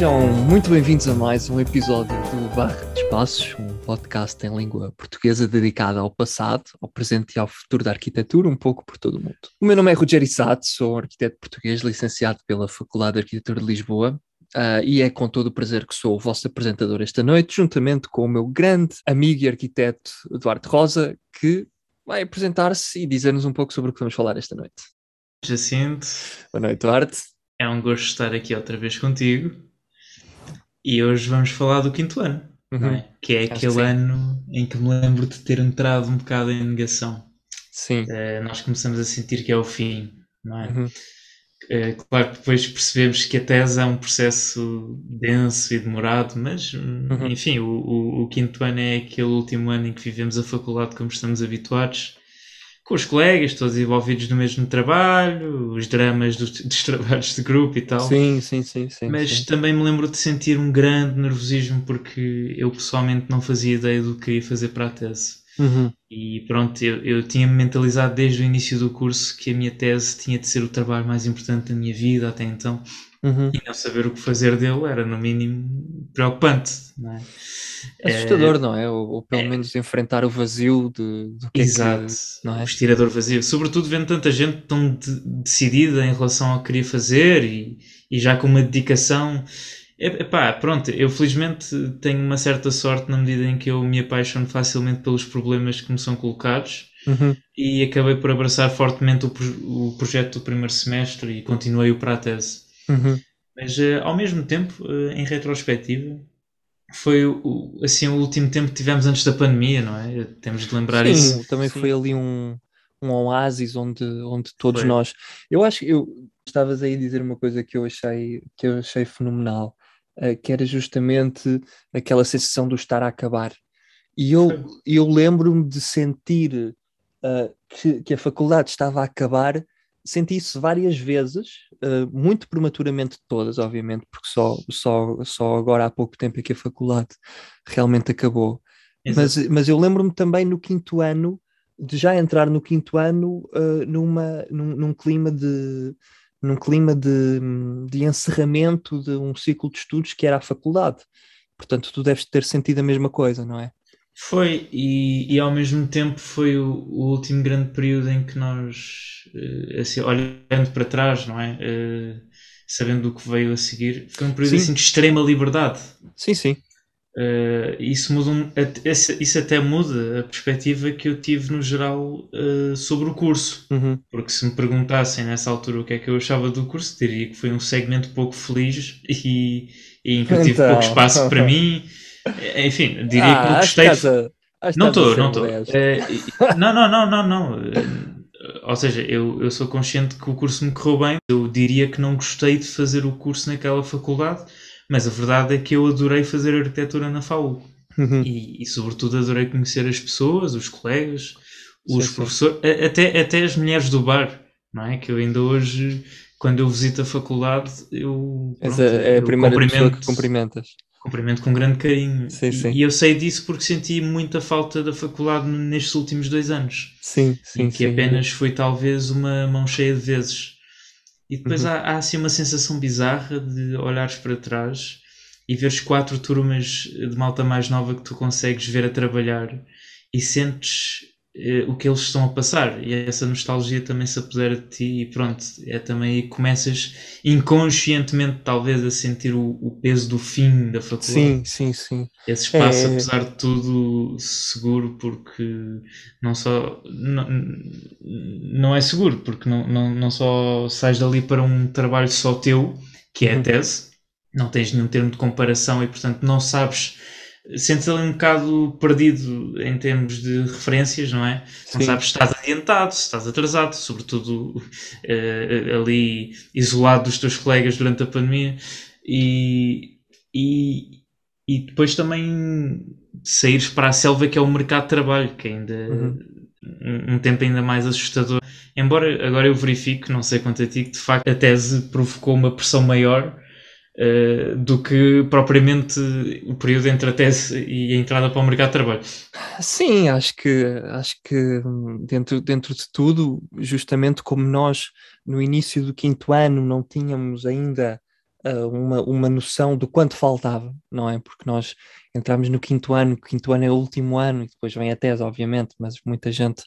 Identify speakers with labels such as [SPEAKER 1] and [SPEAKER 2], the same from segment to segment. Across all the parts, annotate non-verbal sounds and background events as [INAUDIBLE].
[SPEAKER 1] Sejam muito bem-vindos a mais um episódio do Barra de Espaços, um podcast em língua portuguesa dedicado ao passado, ao presente e ao futuro da arquitetura, um pouco por todo o mundo. O meu nome é Rogério Sato, sou arquiteto português licenciado pela Faculdade de Arquitetura de Lisboa Uh, e é com todo o prazer que sou o vosso apresentador esta noite, juntamente com o meu grande amigo e arquiteto Eduardo Rosa, que vai apresentar-se e dizer-nos um pouco sobre o que vamos falar esta noite.
[SPEAKER 2] Jacinto.
[SPEAKER 1] Boa noite, Eduardo.
[SPEAKER 2] É um gosto estar aqui outra vez contigo. E hoje vamos falar do quinto ano, uhum. é? que é aquele que ano em que me lembro de ter entrado um bocado em negação.
[SPEAKER 1] Sim.
[SPEAKER 2] Uh, nós começamos a sentir que é o fim, não é? Uhum. Uh, claro que depois percebemos que a tese é um processo denso e demorado, mas uhum. enfim, o, o, o, quinto ano é aquele último ano em que vivemos a faculdade como estamos habituados com os colegas, todos envolvidos no mesmo trabalho, os dramas dos, [LAUGHS] dos trabalhos de grupo e tal.
[SPEAKER 1] Sim, sim, sim. sim
[SPEAKER 2] Mas
[SPEAKER 1] sim.
[SPEAKER 2] também me lembro de sentir um grande nervosismo porque eu pessoalmente não fazia ideia do que ia fazer para a tese.
[SPEAKER 1] Uhum.
[SPEAKER 2] E pronto, eu, eu tinha-me mentalizado desde o início do curso que a minha tese tinha de ser o trabalho mais importante da minha vida até então.
[SPEAKER 1] Uhum.
[SPEAKER 2] E não saber o que fazer dele era, no mínimo, preocupante. Não é?
[SPEAKER 1] Assustador, é, não é? Ou, ou pelo é, menos enfrentar o vazio de, do que
[SPEAKER 2] exato,
[SPEAKER 1] é que, não é?
[SPEAKER 2] o estirador vazio. Sobretudo vendo tanta gente tão de, decidida em relação ao que queria fazer e, e já com uma dedicação. Epá, pronto, eu felizmente tenho uma certa sorte na medida em que eu me apaixono facilmente pelos problemas que me são colocados
[SPEAKER 1] uhum.
[SPEAKER 2] e acabei por abraçar fortemente o, o projeto do primeiro semestre e continuei-o para a tese.
[SPEAKER 1] Uhum.
[SPEAKER 2] Mas uh, ao mesmo tempo, uh, em retrospectiva, foi o, assim o último tempo que tivemos antes da pandemia, não é? Temos de lembrar
[SPEAKER 1] Sim,
[SPEAKER 2] isso.
[SPEAKER 1] Também Sim. foi ali um, um oásis onde, onde todos foi. nós. Eu acho que eu estavas aí a dizer uma coisa que eu achei, que eu achei fenomenal, uh, que era justamente aquela sensação do estar a acabar. E eu, eu lembro-me de sentir uh, que, que a faculdade estava a acabar senti isso várias vezes, uh, muito prematuramente todas, obviamente, porque só, só, só agora há pouco tempo é que a faculdade realmente acabou. Mas, mas eu lembro-me também no quinto ano, de já entrar no quinto ano uh, numa, num, num, clima de num clima de, de encerramento de um ciclo de estudos que era a faculdade. Portanto, tu deves ter sentido a mesma coisa, não é?
[SPEAKER 2] Foi, e, e ao mesmo tempo foi o, o último grande período em que nós, uh, assim, olhando para trás, não é? Uh, sabendo o que veio a seguir, foi um período assim, de extrema liberdade.
[SPEAKER 1] Sim, sim.
[SPEAKER 2] Uh, isso, muda, isso até muda a perspectiva que eu tive no geral sobre o curso.
[SPEAKER 1] Uhum.
[SPEAKER 2] Porque se me perguntassem nessa altura o que é que eu achava do curso, diria que foi um segmento pouco feliz e, e em que eu tive então... pouco espaço para mim. É, enfim, diria ah, que gostei.
[SPEAKER 1] Casa,
[SPEAKER 2] não estou, não estou. É, não, não, não, não, não. Ou seja, eu, eu sou consciente que o curso me correu bem. Eu diria que não gostei de fazer o curso naquela faculdade, mas a verdade é que eu adorei fazer arquitetura na FAU.
[SPEAKER 1] Uhum.
[SPEAKER 2] E, e, sobretudo, adorei conhecer as pessoas, os colegas, os sim, professores, sim. Até, até as mulheres do bar, não é? Que eu ainda hoje, quando eu visito a faculdade, eu.
[SPEAKER 1] Pronto, é a primeira pessoa que cumprimentas
[SPEAKER 2] cumprimento com grande carinho.
[SPEAKER 1] Sim, sim.
[SPEAKER 2] E, eu sei disso porque senti muita falta da faculdade nestes últimos dois anos.
[SPEAKER 1] Sim, sim.
[SPEAKER 2] que
[SPEAKER 1] sim,
[SPEAKER 2] apenas foi talvez uma mão cheia de vezes. E depois uhum. há, há assim uma sensação bizarra de olhares para trás e veres quatro turmas de malta mais nova que tu consegues ver a trabalhar e sentes o que eles estão a passar e essa nostalgia também se apodera de ti e pronto, é também aí que começas inconscientemente talvez a sentir o, o, peso do fim da faculdade.
[SPEAKER 1] Sim, sim, sim.
[SPEAKER 2] Esse espaço, é... apesar de tudo, seguro porque não só não, não é seguro, porque não, não, não só sais dali para um trabalho só teu, que é a uhum. tese, não tens nenhum termo de comparação e portanto não sabes sentes ali um bocado perdido em termos de referências, não é? Sim. Não sabes se estás adiantado, se estás atrasado, sobretudo uh, ali isolado dos teus colegas durante a pandemia e, e, e depois também saíres para a selva que é o mercado de trabalho, que ainda uhum. um, um tempo ainda mais assustador. Embora agora eu verifique, não sei quanto a ti, que de facto a tese provocou uma pressão maior uh, do que propriamente o período entre a tese e a entrada para o mercado de trabalho.
[SPEAKER 1] Sim, acho que, acho que dentro, dentro de tudo, justamente como nós no início do quinto ano não tínhamos ainda uh, uma, uma noção do quanto faltava, não é? Porque nós entramos no quinto ano, o quinto ano é o último ano, e depois vem a tese, obviamente, mas muita gente,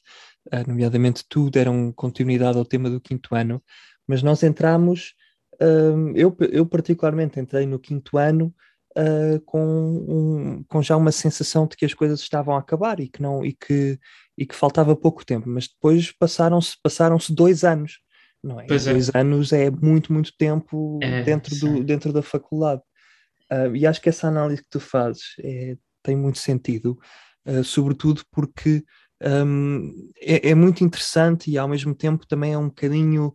[SPEAKER 1] uh, nomeadamente tu, deram continuidade ao tema do quinto ano, mas nós entramos, uh, eu, eu particularmente entrei no quinto ano uh, com, um, com já uma sensação de que as coisas estavam a acabar e que não e que, e que faltava pouco tempo, mas depois passaram-se passaram-se dois anos, não é? Pois é. dois é. anos é muito, muito tempo é, dentro, do, dentro da faculdade. Uh, e acho que essa análise que tu fazes é, tem muito sentido, uh, sobretudo porque um, é, é, muito interessante e ao mesmo tempo também é um bocadinho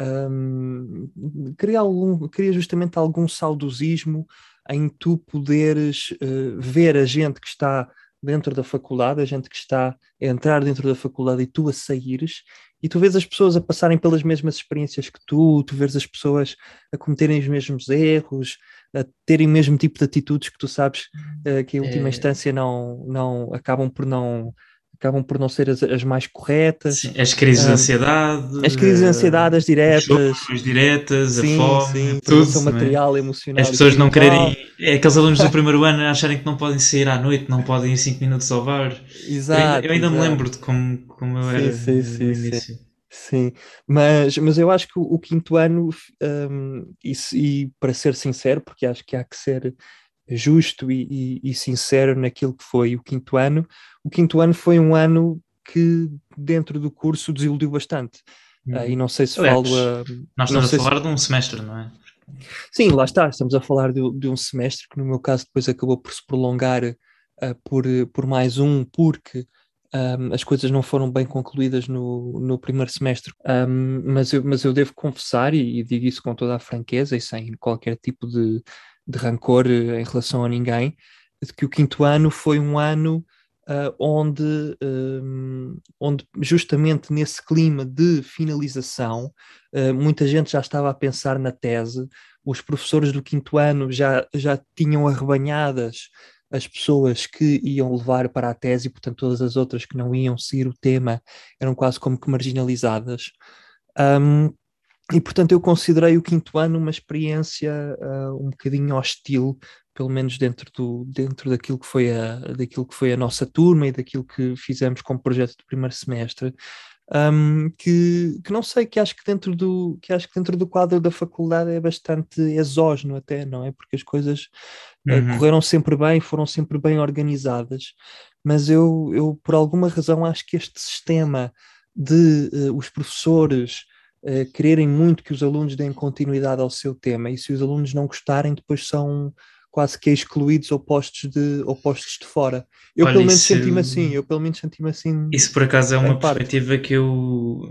[SPEAKER 1] um, cria, algum, cria justamente algum saudosismo em tu poderes uh, ver a gente que está dentro da faculdade, a gente que está a entrar dentro da faculdade e tu a saíres, e tu vês as pessoas a passarem pelas mesmas experiências que tu, tu vês as pessoas a cometerem os mesmos erros, a terem o mesmo tipo de atitudes que tu sabes uh, que em última é... instância não, não acabam por não acabam por não ser as, as mais corretas.
[SPEAKER 2] Sim, as crises de ansiedade.
[SPEAKER 1] As crises de ansiedade, as diretas.
[SPEAKER 2] As diretas, sim, a fome, sim,
[SPEAKER 1] tudo. material, é? emocional.
[SPEAKER 2] As pessoas não quererem. É aqueles alunos do primeiro ano acharem que não podem sair à noite, não podem ir 5 minutos ao bar.
[SPEAKER 1] Exato.
[SPEAKER 2] Eu ainda, eu ainda exato. me lembro de como, como eu era sim, sim, no início.
[SPEAKER 1] Sim. Sim, mas, mas eu acho que o, o quinto ano, um, e, e, para ser sincero, porque acho que há que ser justo e, e, e, sincero naquilo que foi o quinto ano. O quinto ano foi um ano que, dentro do curso, desiludiu bastante. Hum. Uh, e não sei se falo.
[SPEAKER 2] A, nós estamos a falar se... de um semestre, não é?
[SPEAKER 1] Sim, lá está, estamos a falar de, de um semestre que, no meu caso, depois acabou por se prolongar uh, por, por mais um, porque um, as coisas não foram bem concluídas no, no primeiro semestre. Um, mas, eu, mas eu devo confessar, e, e digo isso com toda a franqueza e sem qualquer tipo de, de rancor eh, em relação a ninguém, de que o quinto ano foi um ano uh, onde, um, ehm, onde, justamente nesse clima de finalização, uh, muita gente já estava a pensar na tese, os professores do quinto ano já, já tinham arrebanhadas as pessoas que iam levar para a tese, e portanto todas as outras que não iam seguir o tema eram quase como que marginalizadas. Um, e portanto eu considerei o quinto ano uma experiência uh, um bocadinho hostil, pelo menos dentro, do, dentro daquilo, que foi a, daquilo que foi a nossa turma e daquilo que fizemos como projeto de primeiro semestre, um, que, que não sei, que acho que dentro do que acho que dentro do quadro da faculdade é bastante exógeno até, não é? Porque as coisas ah, uhum. uh, correram sempre bem, foram sempre bem organizadas, mas eu, eu por alguma razão acho que este sistema de uh, os professores uh, quererem muito que os alunos deem continuidade ao seu tema, e se os alunos não gostarem, depois são quase que excluídos ou postos de, ou postos de fora. Eu Olha, pelo menos isso, senti-me assim, eu pelo menos senti-me assim.
[SPEAKER 2] Isso por acaso é uma perspectiva que eu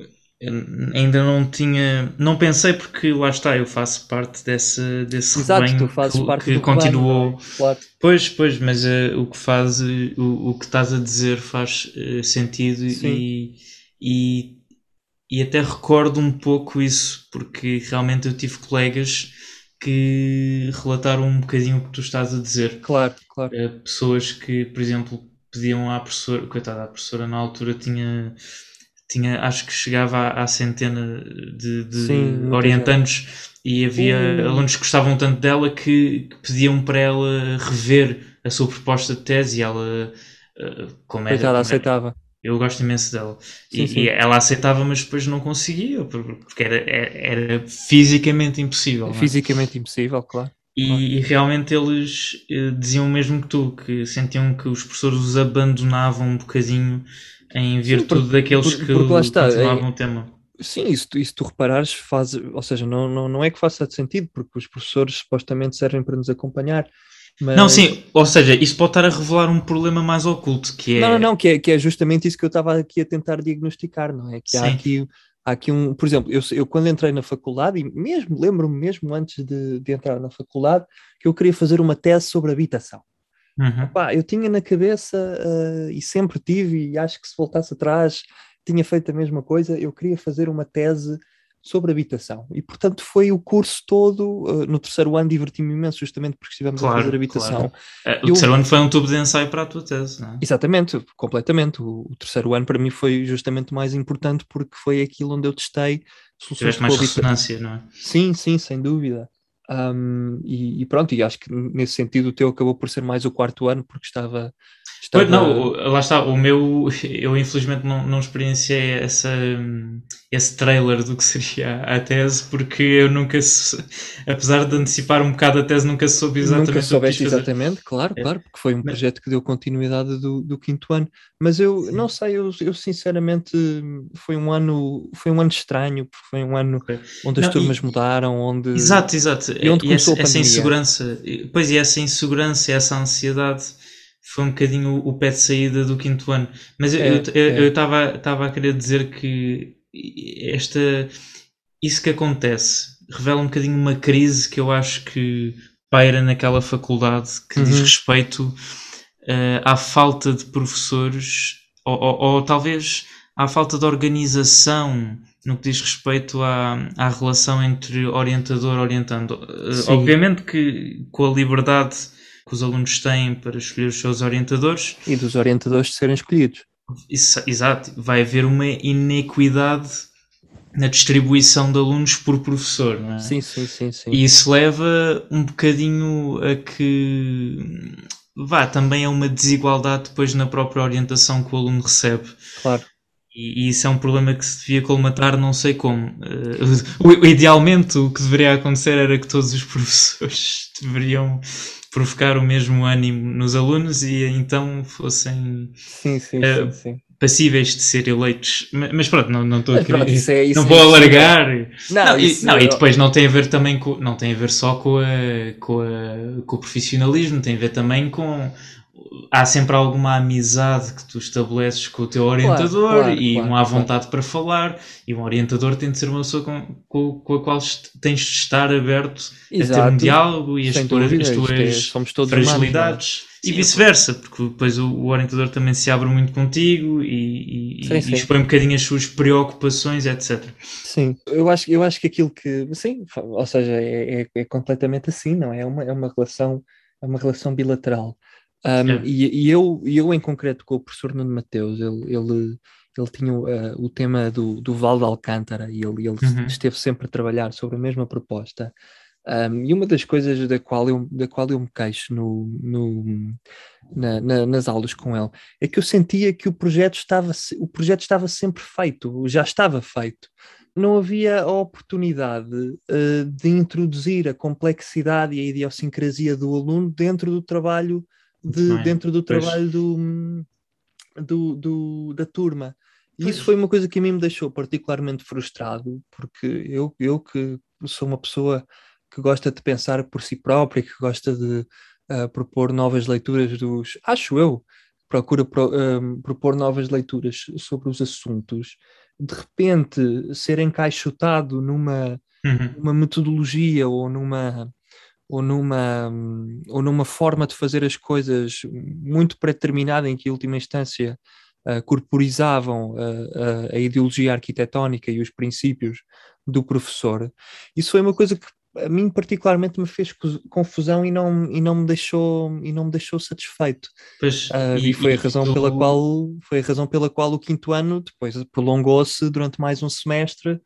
[SPEAKER 2] ainda não tinha, não pensei porque lá está, eu faço parte desse, desse
[SPEAKER 1] Exato, rebanho tu fazes que, parte que
[SPEAKER 2] continuou. Rebanho, é? claro. Pois, pois, mas uh, o que faz, uh, o, o que estás a dizer faz uh, sentido e, e e até recordo um pouco isso, porque realmente eu tive colegas que relataram um bocadinho o que tu estás a dizer.
[SPEAKER 1] Claro, claro.
[SPEAKER 2] Uh, pessoas que, por exemplo, pediam à professora, coitada, a professora na altura tinha, tinha acho que chegava à, à centena de, de Sim, orientandos e havia uh. alunos que gostavam tanto dela que, que, pediam para ela rever a sua proposta de tese e ela, uh, como era.
[SPEAKER 1] Coitada, aceitava.
[SPEAKER 2] Eu gosto imenso dela. Sim, e, sim. e, ela aceitava, mas depois não conseguia, porque era, era fisicamente impossível. É?
[SPEAKER 1] Fisicamente impossível, claro.
[SPEAKER 2] E,
[SPEAKER 1] claro.
[SPEAKER 2] e, realmente eles eh, diziam o mesmo que tu, que sentiam que os professores os abandonavam um bocadinho em virtude sim, daqueles que está, continuavam é, o tema.
[SPEAKER 1] Sim, isso, isso tu reparares, faz, ou seja, não, não, não é que faça sentido, porque os professores supostamente servem para nos acompanhar,
[SPEAKER 2] mas... Não, sim, ou seja, isso pode estar a revelar um problema mais oculto, que é...
[SPEAKER 1] Não, não, não, que é, que é justamente isso que eu estava aqui a tentar diagnosticar, não é? Que sim. há aqui, há aqui um... Por exemplo, eu, eu quando entrei na faculdade, e mesmo, lembro-me mesmo antes de, de entrar na faculdade, que eu queria fazer uma tese sobre habitação. Uhum. Eu tinha na cabeça, uh, e sempre tive, e acho que se voltasse atrás, tinha feito a mesma coisa, eu queria fazer uma tese sobre habitação. E, portanto, foi o curso todo, uh, no terceiro ano diverti-me imenso, justamente porque estivemos claro, a fazer habitação.
[SPEAKER 2] Claro. Uh, o Eu, terceiro ano foi um tubo de ensaio para a tua tese, não é?
[SPEAKER 1] Exatamente, completamente. O, o, terceiro ano para mim foi justamente mais importante porque foi aquilo onde eu testei
[SPEAKER 2] soluções Tiveste mais ressonância, não é?
[SPEAKER 1] Sim, sim, sem dúvida. Um, e, e, pronto, e acho que nesse sentido o teu acabou por ser mais o quarto ano, porque estava.
[SPEAKER 2] estava... Pois não, lá está, o meu, [LAUGHS] eu infelizmente não, não experienciei essa, esse trailer do que seria a tese, porque eu nunca, apesar de antecipar um bocado a tese, nunca soube exatamente.
[SPEAKER 1] Nunca soubeste exatamente, claro, é. claro, porque foi um projeto que deu continuidade do, do quinto ano. Mas eu Sim. não sei, eu, eu sinceramente foi um ano, foi um ano estranho, porque foi um ano onde as não, turmas e... mudaram, onde.
[SPEAKER 2] Exato, exato e onde começou essa, a essa insegurança, pois e essa insegurança, essa ansiedade foi um bocadinho o, pé de saída do quinto ano. Mas eu é, estava é. eu, a querer dizer que esta, isso que acontece revela um bocadinho uma crise que eu acho que paira naquela faculdade que uhum. diz respeito uh, à falta de professores ou, ou, ou talvez à falta de organização no que diz respeito à, à relação entre orientador e orientando. Eh, obviamente que com a liberdade que os alunos têm para escolher os seus orientadores.
[SPEAKER 1] E dos orientadores de serem escolhidos.
[SPEAKER 2] Isso, exato, vai haver uma inequidade na distribuição de alunos por professor, não é?
[SPEAKER 1] Sim, sim, sim, sim.
[SPEAKER 2] E isso leva um bocadinho a que vá também a uma desigualdade depois na própria orientação que o aluno recebe.
[SPEAKER 1] Claro.
[SPEAKER 2] E, isso é um problema que se devia colmatar, não sei como. Uh, idealmente, o que deveria acontecer era que todos os [LAUGHS] professores deveriam provocar o mesmo ânimo nos alunos e então fossem
[SPEAKER 1] sim, sim, uh, sim,
[SPEAKER 2] passíveis de ser eleitos. Mas, pronto, não estou aqui. Pronto, isso é, isso não vou alargar. Não, não, e, não, e depois não tem a ver também com. Não tem a ver só com, a, com, a, com o profissionalismo, tem a ver também com há sempre alguma amizade que tu estabeleces com o teu orientador claro, claro, e claro, uma vontade para falar e um orientador tem de ser uma pessoa com, com, com a qual tens de estar aberto Exato. a ter um diálogo e a expor as tuas é, fragilidades é? e vice-versa, porque depois o, o, orientador também se abre muito contigo e, e, sim, e sim. expõe um bocadinho as suas preocupações, etc.
[SPEAKER 1] Sim, eu acho, eu acho que aquilo que, sim, ou seja, é, é, é completamente assim, não é? É uma, é uma relação, é uma relação bilateral. Um, e, e, eu, eu, em concreto, com o professor Nuno Mateus, ele, ele, ele tinha uh, o tema do, do Val de Alcântara e ele, ele uhum. esteve sempre a trabalhar sobre a mesma proposta. Um, e uma das coisas da qual eu, da qual eu me queixo no, no na, na, nas aulas com ele é que eu sentia que o projeto estava, o projeto estava sempre feito, já estava feito. Não havia a oportunidade uh, de introduzir a complexidade e a idiosincrasia do aluno dentro do trabalho de, é? dentro do trabalho do, do, do, da turma. E isso foi uma coisa que a mim me deixou particularmente frustrado, porque eu, eu que sou uma pessoa que gosta de pensar por si própria, que gosta de uh, propor novas leituras dos. Acho eu, procura pro, uh, propor novas leituras sobre os assuntos, de repente ser encaixotado numa uhum. uma metodologia ou numa ou numa, ou numa forma de fazer as coisas muito predeterminada em que, em última instância, uh, corporizavam uh, a ideologia arquitetónica e os princípios do professor. Isso foi uma coisa que a mim particularmente me fez confusão e não, e não me deixou e não me deixou satisfeito pois, uh, e, e, foi a razão e, pela qual foi a razão pela qual o quinto ano depois prolongou-se durante mais um semestre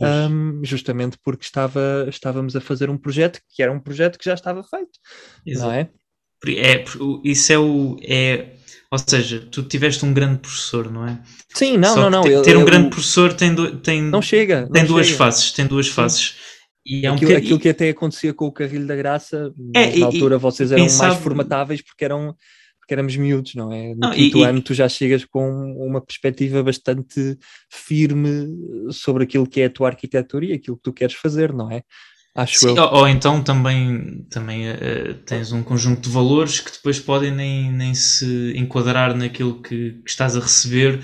[SPEAKER 1] um, justamente porque estava, estávamos a fazer um projeto que era um projeto que já estava feito, Exato. não é?
[SPEAKER 2] é? Isso é o. É, ou seja, tu tiveste um grande professor, não é?
[SPEAKER 1] Sim, não, Só não,
[SPEAKER 2] não. Ter, um grande professor tem, do, tem.
[SPEAKER 1] Não chega.
[SPEAKER 2] Tem
[SPEAKER 1] não
[SPEAKER 2] duas
[SPEAKER 1] chega.
[SPEAKER 2] faces, tem duas Sim. fases.
[SPEAKER 1] E é um aquilo, aquilo, que até acontecia com o Carrilho da Graça, é, na e, altura vocês eram mais formatáveis porque eram porque éramos miúdos, não é? No não, quinto e, ano tu já chegas com uma perspectiva bastante firme sobre aquilo que é a tua arquitetura e aquilo que tu queres fazer, não é?
[SPEAKER 2] Acho Sim, eu. Ou, ou, então também, também uh, tens um conjunto de valores que depois podem nem, nem se enquadrar naquilo que, que, estás a receber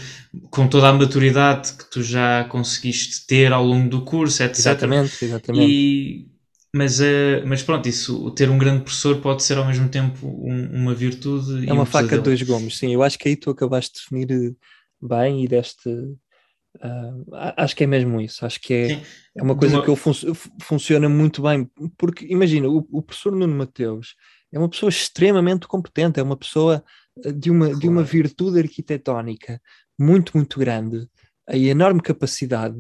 [SPEAKER 2] com toda a maturidade que tu já conseguiste ter ao longo do curso, etc.
[SPEAKER 1] Exatamente, exatamente.
[SPEAKER 2] E mas, uh, mas pronto, isso, ter um grande professor pode ser ao mesmo tempo um, uma virtude.
[SPEAKER 1] É uma um faca de dois gumes, sim. Eu acho que aí tu acabaste de definir eh, bem e deste. Uh, acho que é mesmo isso. Acho que é, é uma coisa uma... que fun funciona muito bem. Porque imagina, o, o, professor Nuno Mateus é uma pessoa extremamente competente, é uma pessoa de uma, claro. de uma virtude arquitetónica muito, muito grande a enorme capacidade,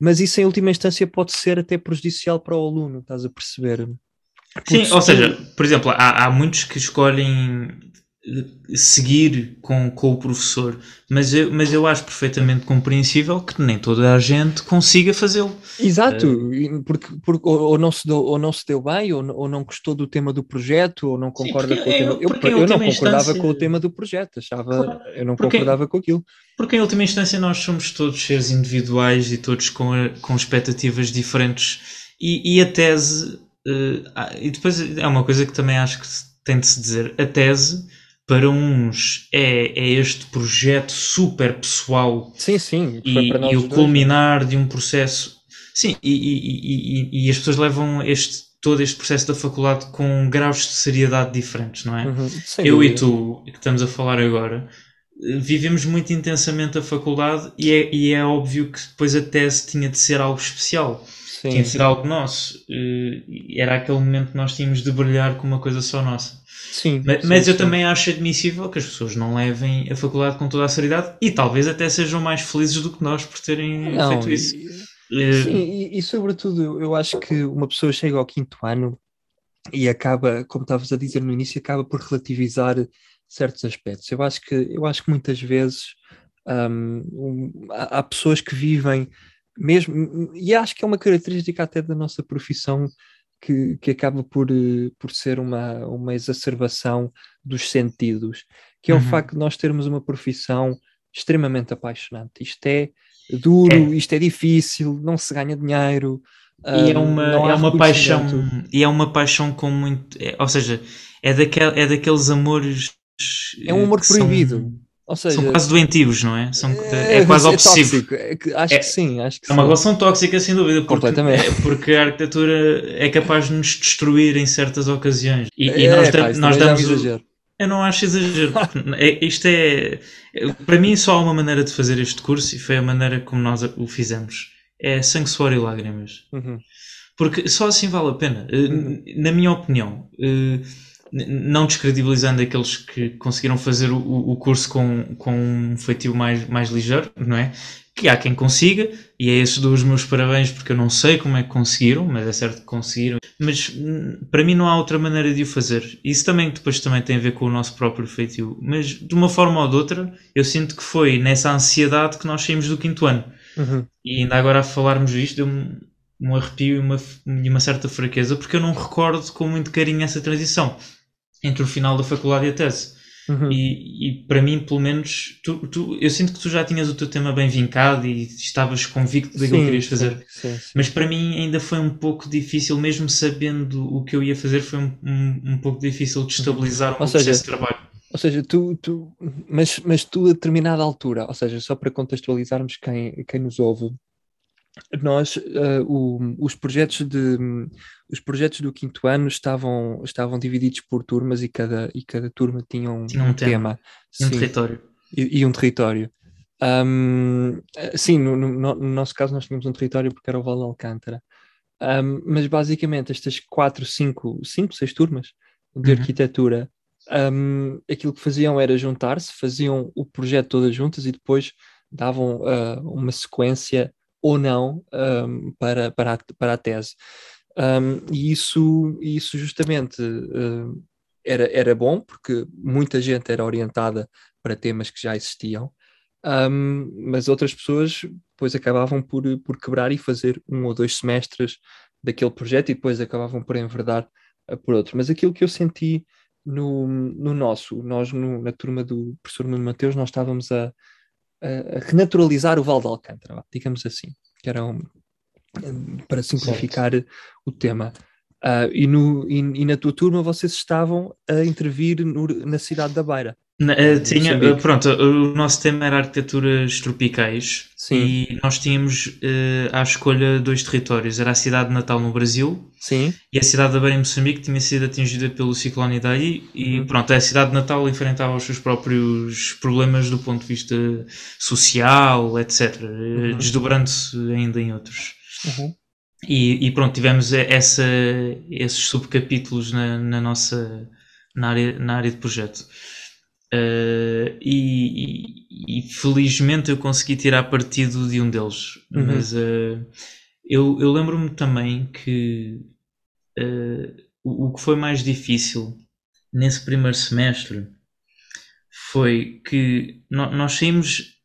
[SPEAKER 1] mas isso em última instância pode ser até prejudicial para o aluno, estás a perceber?
[SPEAKER 2] Sim, ou seja, por exemplo, há, há muitos que escolhem seguir com, com o professor, mas eu, mas eu acho perfeitamente compreensível que nem toda a gente consiga fazê-lo.
[SPEAKER 1] Exato, uh, porque, porque ou, não se deu, ou não se deu bem, ou, ou não gostou do tema do projeto, ou não concorda sim, com o tema. Eu, eu, eu não concordava instância... com o tema do projeto, achava, claro, eu não porque, concordava com aquilo.
[SPEAKER 2] Porque em última instância nós somos todos seres individuais e todos com, com expectativas diferentes, e, e a tese, uh, e depois é uma coisa que também acho que tem de se dizer, a tese para uns é, é este projeto super pessoal.
[SPEAKER 1] Sim, sim.
[SPEAKER 2] E, e, o culminar de um processo. Sim, e, e, e, as pessoas levam este, todo este processo da faculdade com graus de seriedade diferentes, não é? Uhum, Eu dúvida. e tu, que estamos a falar agora, vivemos muito intensamente a faculdade e é, e é óbvio que depois a tese tinha de ser algo especial. Sim. Tinha de ser algo nosso. Eh, era aquele momento que nós tínhamos de brilhar com uma coisa só nossa.
[SPEAKER 1] Sim,
[SPEAKER 2] mas, sim, mas eu sim. também acho admissível que as pessoas não levem a faculdade com toda a seriedade e talvez até sejam mais felizes do que nós por terem não, feito isso.
[SPEAKER 1] E, sim, e, e, sobretudo eu acho que uma pessoa chega ao quinto ano e acaba, como estavas a dizer no início, acaba por relativizar certos aspectos. Eu acho que, eu acho que muitas vezes um, um, há, há pessoas que vivem mesmo, e acho que é uma característica até da nossa profissão que, que acaba por, eh, por ser uma, uma exacerbação dos sentidos, que é uhum. o facto de nós termos uma profissão extremamente apaixonante. Isto é duro, é. isto é difícil, não se ganha dinheiro.
[SPEAKER 2] E é uma, é uma paixão, e é uma paixão com muito, é, ou seja, é, daquel, é daqueles amores.
[SPEAKER 1] É um amor proibido.
[SPEAKER 2] São, ou seja, são quase doentios, não é? São, é, é quase é obsessivo.
[SPEAKER 1] É acho é, que sim, acho que
[SPEAKER 2] É uma relação tóxica, sem dúvida, porque, Completamente. É, porque a arquitetura é capaz de nos destruir em certas ocasiões. E, e nós, pá, nós damos. Eu não acho exagero. [LAUGHS] isto é. Para mim, só há uma maneira de fazer este curso e foi a maneira como nós o fizemos. É sangue, suor e lágrimas. Uhum. Porque só assim vale a pena. Uhum. Na minha opinião. Uh, não descredibilizando aqueles que conseguiram fazer o, o curso com, com um feitio mais, mais ligeiro, não é? Que há quem consiga, e é esses dos meus parabéns, porque eu não sei como é que conseguiram, mas é certo que conseguiram. Mas hum, para mim não há outra maneira de o fazer. Isso também depois também tem a ver com o nosso próprio feitio. Mas de uma forma ou de outra, eu sinto que foi nessa ansiedade que nós saímos do quinto ano. Uhum. E ainda agora a falarmos disto, deu-me um arrepio e uma, e uma certa fraqueza, porque eu não recordo com muito carinho essa transição entre o final da faculdade e a tese. Uhum. E, e, para mim, pelo menos, tu, tu, eu sinto que tu já tinhas o teu tema bem vincado e estavas convicto daquilo que querias fazer. Sim, sim, sim. Mas para mim ainda foi um pouco difícil, mesmo sabendo o que eu ia fazer, foi um, um, um pouco difícil de estabilizar uhum. o seja, processo de trabalho.
[SPEAKER 1] Ou seja, tu, tu mas, mas tu a determinada altura, ou seja, só para contextualizarmos quem, quem nos ouve, nós, uh, o, os projetos de os projetos do quinto ano estavam, estavam divididos por turmas e cada, e cada turma tinha um, tinha um, um tema,
[SPEAKER 2] tema. um território
[SPEAKER 1] e, e um território um, sim, no, no, no, nosso caso nós tínhamos um território porque era o Val de Alcântara um, mas basicamente estas quatro, cinco, cinco, seis turmas de uhum. arquitetura um, aquilo que faziam era juntar-se, faziam o projeto todas juntas e depois davam uh, uma sequência ou não para, para, a, para a tese. Um, e isso, isso justamente uh, era, era bom, porque muita gente era orientada para temas que já existiam, um, mas outras pessoas depois acabavam por, por quebrar e fazer um ou dois semestres daquele projeto e depois acabavam por enverdar uh, por outro. Mas aquilo que eu senti no, no nosso, nós no, na turma do professor Nuno Mateus, nós estávamos a, a, renaturalizar o Val de Alcântara, digamos assim, que era um, para simplificar certo. o tema. Uh, e, no, e, e, na tua turma vocês estavam a intervir no, na cidade da Beira.
[SPEAKER 2] Na, uh, tinha, uh, pronto, o nosso tema era arquiteturas tropicais Sim. e nós tínhamos uh, à escolha dois territórios. Era a cidade de Natal no Brasil
[SPEAKER 1] Sim.
[SPEAKER 2] e a cidade da Beira em Moçambique que tinha sido atingida pelo ciclone Idai e uhum. pronto, a cidade de Natal enfrentava os seus próprios problemas do ponto de vista social, etc. Uhum. Desdobrando-se ainda em outros. Uhum. E, e, pronto, tivemos essa, esses subcapítulos na, na nossa na área, na área de projeto. Uh, e, e, e, felizmente eu consegui tirar partido de um deles. Uhum. Mas uh, eu, eu lembro-me também que uh, o, o que foi mais difícil nesse primeiro semestre foi que no, nós saímos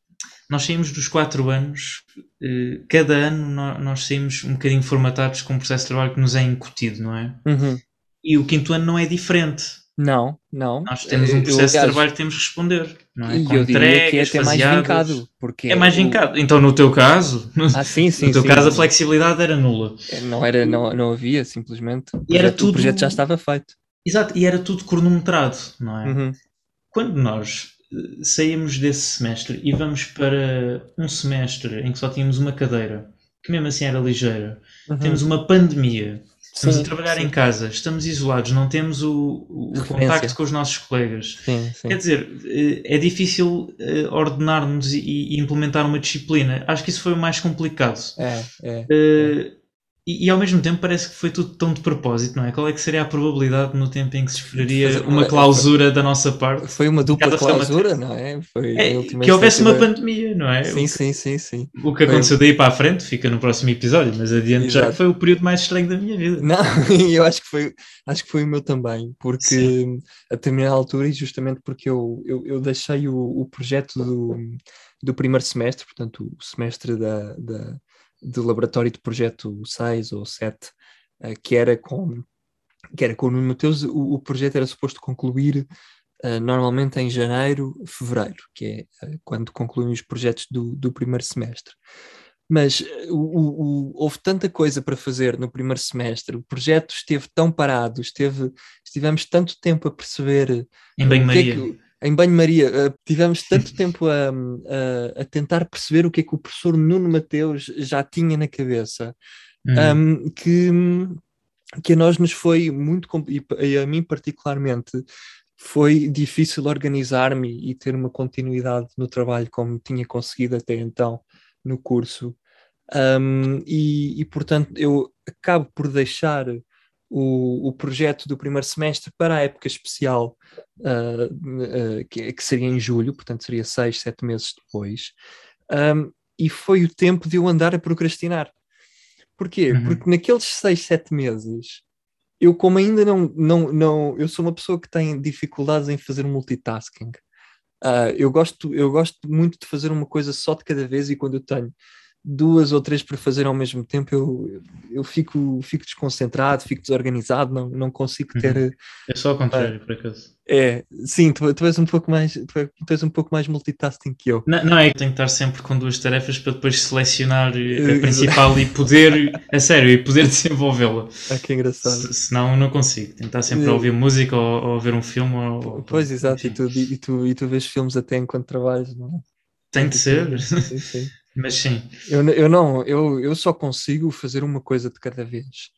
[SPEAKER 2] nós saímos dos quatro anos, eh, cada ano nós, saímos um bocadinho formatados com um processo de trabalho que nos é incutido, não é?
[SPEAKER 1] Uhum.
[SPEAKER 2] E o quinto ano não é diferente.
[SPEAKER 1] Não, não.
[SPEAKER 2] Nós temos um processo eu, de trabalho que temos que responder. Não é?
[SPEAKER 1] E Com eu diria que é até mais vincado. Porque
[SPEAKER 2] é mais vincado. Então, no teu caso,
[SPEAKER 1] ah, sim, sim,
[SPEAKER 2] no teu
[SPEAKER 1] sim,
[SPEAKER 2] caso, a flexibilidade era nula.
[SPEAKER 1] É, não, era, não, não havia, simplesmente. O projeto, era tudo... o projeto já estava feito.
[SPEAKER 2] Exato, e era tudo cronometrado, não é?
[SPEAKER 1] Uhum.
[SPEAKER 2] Quando nós saímos desse semestre e vamos para um semestre em que só tínhamos uma cadeira, que mesmo assim era ligeira, uhum. temos uma pandemia, estamos sim, a trabalhar sim. em casa, estamos isolados, não temos o, o contacto com os nossos colegas.
[SPEAKER 1] Sim,
[SPEAKER 2] Quer dizer, eh, é difícil eh, ordenar-nos e, implementar uma disciplina. Acho que isso foi o mais complicado.
[SPEAKER 1] É, é,
[SPEAKER 2] uh, é. E, e, ao mesmo tempo parece que foi tudo tão de propósito, não é? Qual é que seria a probabilidade no tempo em que se esperaria uma clausura da nossa parte?
[SPEAKER 1] Foi uma dupla clausura, não é? Foi
[SPEAKER 2] é que houvesse uma pandemia, não é?
[SPEAKER 1] Sim, sim, sim, sim.
[SPEAKER 2] O que aconteceu daí para a frente fica no próximo episódio, mas adiante Exato. já foi o período mais estranho da minha vida.
[SPEAKER 1] Não, [LAUGHS] eu acho que foi, acho que foi o meu também, porque sim. a determinada altura, e justamente porque eu, eu, eu deixei o, o projeto do, do primeiro semestre, portanto, o semestre da, da de laboratório de projeto 6 ou 7, uh, que era com que era com o Nuno Mateus, o, o projeto era suposto concluir uh, normalmente em janeiro, fevereiro, que é uh, quando concluem os projetos do, do primeiro semestre. Mas o, o, houve tanta coisa para fazer no primeiro semestre, o projeto esteve tão parado, esteve, estivemos tanto tempo a perceber
[SPEAKER 2] em banho-maria.
[SPEAKER 1] Em banho-maria, uh, tivemos tanto [LAUGHS] tempo a, a, a, tentar perceber o que é que o professor Nuno Mateus já tinha na cabeça, uhum. um, que, que a nós nos foi muito, e a mim particularmente, foi difícil organizar-me e ter uma continuidade no trabalho como tinha conseguido até então no curso. Um, e, e, portanto, eu acabo por deixar o, o projeto do primeiro semestre para a época especial, uh, uh, que, que, seria em julho, portanto seria seis, sete meses depois, um, e foi o tempo de eu andar a procrastinar. Porquê? Uhum. Porque naqueles seis, sete meses, eu como ainda não, não, não, eu sou uma pessoa que tem dificuldades em fazer multitasking. Uh, eu, gosto, eu gosto muito de fazer uma coisa só de cada vez e quando eu tenho duas ou três para fazer ao mesmo tempo, eu, eu fico, fico desconcentrado, fico desorganizado, não, não consigo ter. Uhum.
[SPEAKER 2] É só ao contrário, uh, por acaso.
[SPEAKER 1] É, sim, tu, tu és um pouco mais tu, tu és um pouco mais multitasking que eu.
[SPEAKER 2] Não, não é que tenho que estar sempre com duas tarefas para depois selecionar a principal e poder, a sério, e poder [LAUGHS] desenvolvê-la.
[SPEAKER 1] Ah, que engraçado.
[SPEAKER 2] Se, senão não consigo. Tenho que estar sempre a ouvir música ou, ou a ver um filme. Ou,
[SPEAKER 1] pois, exato, e tu, e, tu, e tu vês filmes até enquanto trabalhas, não é?
[SPEAKER 2] Tem de ser. Sim, sim. Mas sim.
[SPEAKER 1] Eu, eu não, eu, eu só consigo fazer uma coisa de cada vez.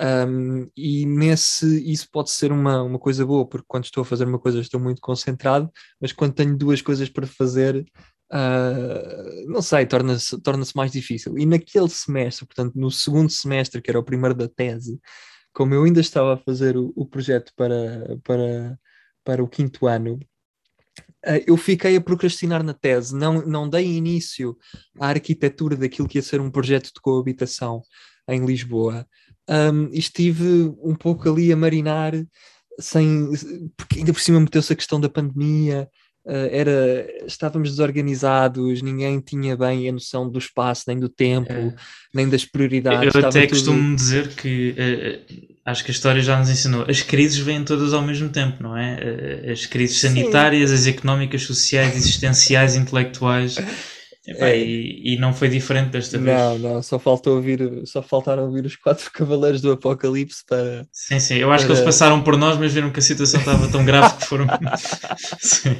[SPEAKER 1] Um, e nesse isso pode ser uma, uma coisa boa, porque quando estou a fazer uma coisa estou muito concentrado, mas quando tenho duas coisas para fazer, uh, não sei, torna-se torna mais difícil. E naquele semestre, portanto, no segundo semestre, que era o primeiro da tese, como eu ainda estava a fazer o, o projeto para, para, para o quinto ano, eu fiquei a procrastinar na tese, não, não dei início à arquitetura daquilo que ia ser um projeto de coabitação em Lisboa. Um, estive um pouco ali a marinar, sem, porque ainda por cima meteu-se a questão da pandemia, uh, era, estávamos desorganizados, ninguém tinha bem a noção do espaço, nem do tempo, é. nem das prioridades.
[SPEAKER 2] Eu até tudo... costumo dizer que uh, acho que a história já nos ensinou, as crises vêm todas ao mesmo tempo, não é? As crises sanitárias, Sim. as económicas, sociais, existenciais, intelectuais. É. E, e, não foi diferente desta
[SPEAKER 1] vez.
[SPEAKER 2] Não,
[SPEAKER 1] não, só faltou ouvir, só faltaram ouvir os quatro [LAUGHS] cavaleiros do Apocalipse para.
[SPEAKER 2] Sim, sim, eu acho para... que eles passaram por nós, mas viram que a situação estava tão grave que foram. [LAUGHS]
[SPEAKER 1] sim.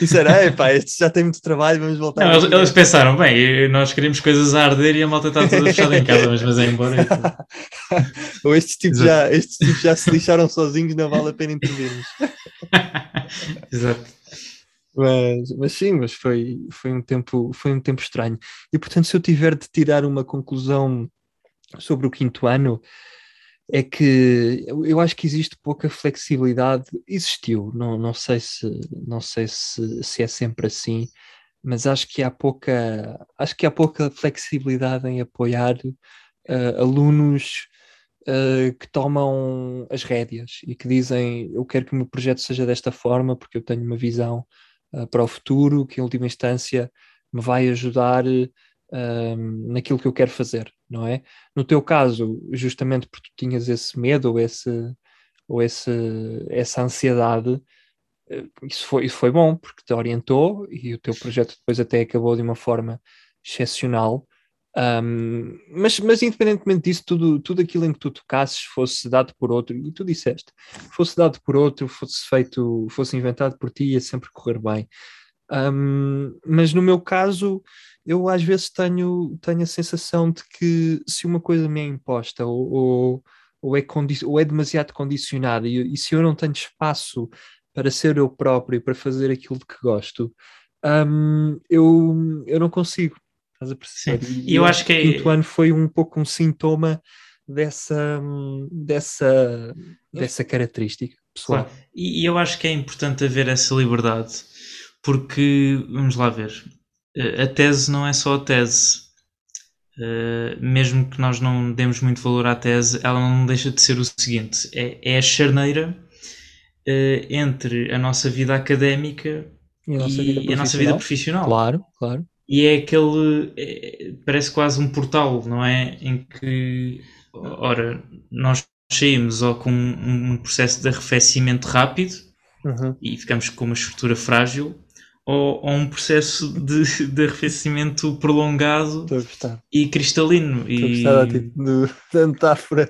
[SPEAKER 1] Isso era, pá, este já tem muito trabalho, vamos voltar.
[SPEAKER 2] Não, eles, eles, pensaram, bem, nós queríamos coisas a arder e a malta está toda fechada em casa, mas, mas é embora. [LAUGHS]
[SPEAKER 1] Ou estes tipos, já, estes tipos já se lixaram sozinhos, não vale a pena intervirmos.
[SPEAKER 2] Exato.
[SPEAKER 1] Mas, mas sim, mas foi, foi, um tempo, foi um tempo estranho. E portanto, se eu tiver de tirar uma conclusão sobre o quinto ano, é que eu acho que existe pouca flexibilidade. Existiu, não, não sei, se, não sei se, se é sempre assim, mas acho que há pouca, acho que há pouca flexibilidade em apoiar uh, alunos uh, que tomam as rédeas e que dizem eu quero que o meu projeto seja desta forma porque eu tenho uma visão uh, para o futuro que em última instância me vai ajudar uh, naquilo que eu quero fazer, não é? No teu caso, justamente porque tu tinhas esse medo ou, esse, ou esse, essa ansiedade, isso foi, isso foi bom porque te orientou e o teu projeto depois até acabou de uma forma excepcional. Um, mas, mas independentemente disso, tudo, tudo aquilo em que tu tocasses fosse dado por outro, e tu disseste, fosse dado por outro, fosse feito, fosse inventado por ti, ia sempre correr bem. Um, mas no meu caso, eu às vezes tenho, tenho a sensação de que se uma coisa me é imposta ou, ou, ou é, ou é demasiado condicionada e, e se eu não tenho espaço para ser eu próprio para fazer aquilo de que gosto, um, eu, eu não consigo. Estás a perceber?
[SPEAKER 2] Sim. E eu, eu acho que
[SPEAKER 1] o quinto ano foi um pouco um sintoma dessa, dessa, dessa característica pessoal.
[SPEAKER 2] Claro. E, eu acho que é importante haver essa liberdade, porque, vamos lá ver, a tese não é só a tese. Uh, mesmo que nós não demos muito valor à tese, ela não deixa de ser o seguinte: é, é a charneira uh, entre a nossa vida académica e a nossa, e vida, a nossa vida profissional.
[SPEAKER 1] Claro, claro
[SPEAKER 2] e é aquele. É, parece quase um portal, não é? Em que, ora, nós saímos ou com um, um processo de arrefecimento rápido uhum. e ficamos com uma estrutura frágil, ou, ou um processo de, de arrefecimento prolongado e cristalino.
[SPEAKER 1] Estou e, a tipo de, metáfora.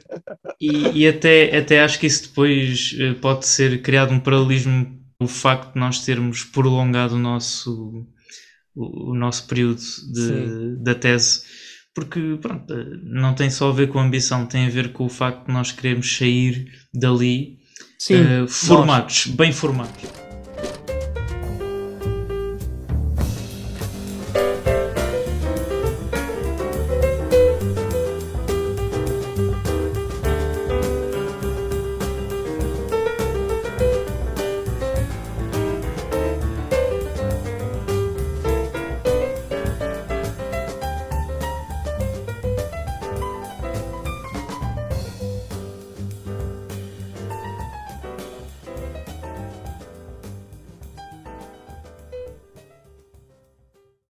[SPEAKER 2] E, e até, até acho que isso depois eh, pode ser criado um paralelismo o facto de nós termos prolongado o nosso o, o nosso período de, da tese, porque pronto, não tem só a ver com a ambição, tem a ver com o facto de nós queremos sair dali Sim, uh, formados, nós. bem formados.